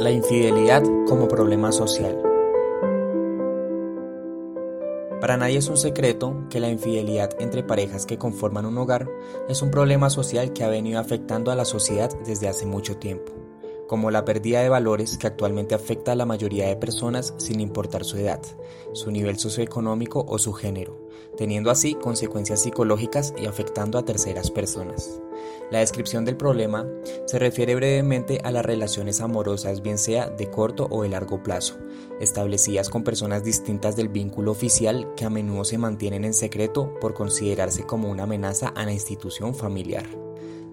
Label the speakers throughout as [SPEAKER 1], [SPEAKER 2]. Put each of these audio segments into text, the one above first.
[SPEAKER 1] La infidelidad como problema social. Para nadie es un secreto que la infidelidad entre parejas que conforman un hogar es un problema social que ha venido afectando a la sociedad desde hace mucho tiempo, como la pérdida de valores que actualmente afecta a la mayoría de personas sin importar su edad, su nivel socioeconómico o su género, teniendo así consecuencias psicológicas y afectando a terceras personas. La descripción del problema se refiere brevemente a las relaciones amorosas, bien sea de corto o de largo plazo, establecidas con personas distintas del vínculo oficial que a menudo se mantienen en secreto por considerarse como una amenaza a la institución familiar.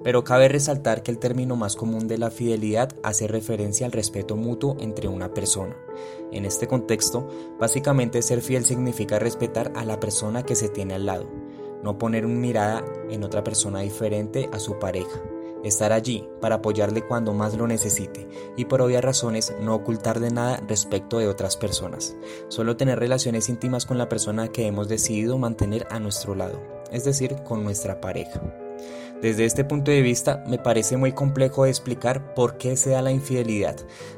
[SPEAKER 1] Pero cabe resaltar que el término más común de la fidelidad hace referencia al respeto mutuo entre una persona. En este contexto, básicamente ser fiel significa respetar a la persona que se tiene al lado, no poner una mirada en otra persona diferente a su pareja, estar allí para apoyarle cuando más lo necesite y por obvias razones no ocultarle nada respecto de otras personas, solo tener relaciones íntimas con la persona que hemos decidido mantener a nuestro lado, es decir, con nuestra pareja. Desde este punto de vista, me parece muy complejo explicar por qué se da la infidelidad,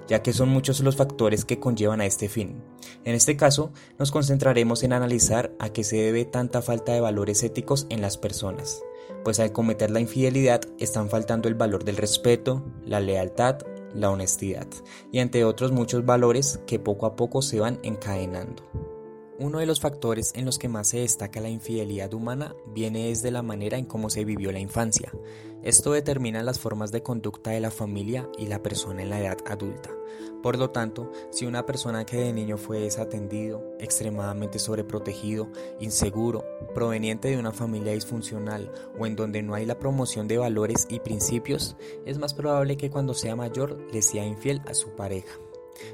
[SPEAKER 1] ya que son muchos los factores que conllevan a este fin. En este caso, nos concentraremos en analizar a qué se debe tanta falta de valores éticos en las personas, pues al cometer la infidelidad están faltando el valor del respeto, la lealtad, la honestidad, y entre otros muchos valores que poco a poco se van encadenando. Uno de los factores en los que más se destaca la infidelidad humana viene desde la manera en cómo se vivió la infancia. Esto determina las formas de conducta de la familia y la persona en la edad adulta. Por lo tanto, si una persona que de niño fue desatendido, extremadamente sobreprotegido, inseguro, proveniente de una familia disfuncional o en donde no hay la promoción de valores y principios, es más probable que cuando sea mayor le sea infiel a su pareja.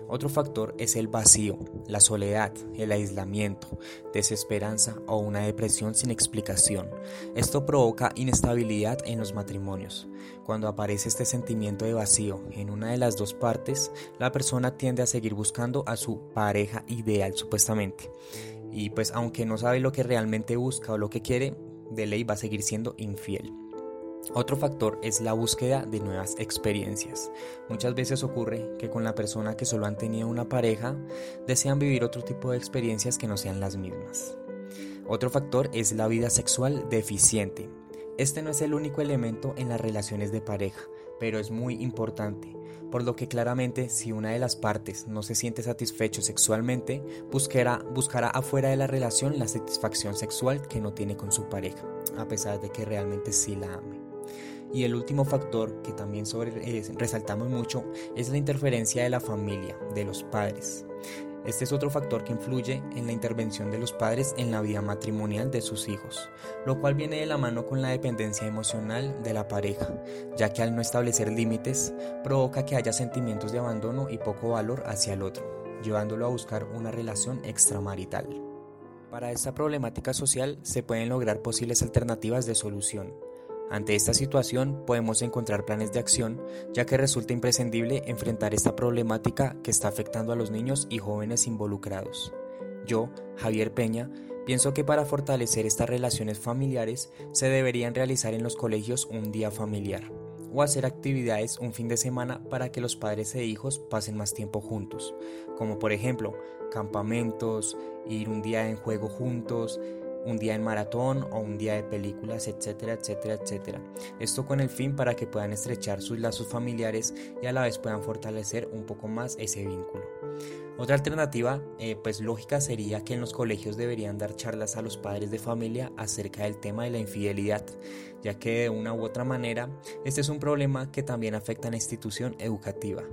[SPEAKER 1] Otro factor es el vacío, la soledad, el aislamiento, desesperanza o una depresión sin explicación. Esto provoca inestabilidad en los matrimonios. Cuando aparece este sentimiento de vacío en una de las dos partes, la persona tiende a seguir buscando a su pareja ideal supuestamente. Y pues aunque no sabe lo que realmente busca o lo que quiere, de ley va a seguir siendo infiel. Otro factor es la búsqueda de nuevas experiencias. Muchas veces ocurre que con la persona que solo han tenido una pareja desean vivir otro tipo de experiencias que no sean las mismas. Otro factor es la vida sexual deficiente. Este no es el único elemento en las relaciones de pareja, pero es muy importante, por lo que claramente si una de las partes no se siente satisfecho sexualmente, buscará, buscará afuera de la relación la satisfacción sexual que no tiene con su pareja, a pesar de que realmente sí la ame. Y el último factor que también sobre, eh, resaltamos mucho es la interferencia de la familia, de los padres. Este es otro factor que influye en la intervención de los padres en la vida matrimonial de sus hijos, lo cual viene de la mano con la dependencia emocional de la pareja, ya que al no establecer límites provoca que haya sentimientos de abandono y poco valor hacia el otro, llevándolo a buscar una relación extramarital. Para esta problemática social se pueden lograr posibles alternativas de solución, ante esta situación podemos encontrar planes de acción, ya que resulta imprescindible enfrentar esta problemática que está afectando a los niños y jóvenes involucrados. Yo, Javier Peña, pienso que para fortalecer estas relaciones familiares se deberían realizar en los colegios un día familiar o hacer actividades un fin de semana para que los padres e hijos pasen más tiempo juntos, como por ejemplo campamentos, ir un día en juego juntos, un día en maratón o un día de películas, etcétera, etcétera, etcétera. Esto con el fin para que puedan estrechar sus lazos familiares y a la vez puedan fortalecer un poco más ese vínculo. Otra alternativa, eh, pues lógica, sería que en los colegios deberían dar charlas a los padres de familia acerca del tema de la infidelidad, ya que de una u otra manera este es un problema que también afecta a la institución educativa,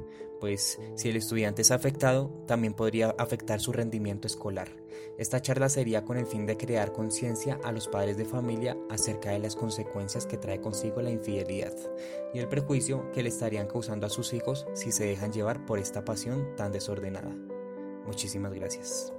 [SPEAKER 1] pues si el estudiante es afectado, también podría afectar su rendimiento escolar. Esta charla sería con el fin de crear conciencia a los padres de familia acerca de las consecuencias que trae consigo la infidelidad y el perjuicio que le estarían causando a sus hijos si se dejan llevar por esta pasión tan desordenada. Muchísimas gracias.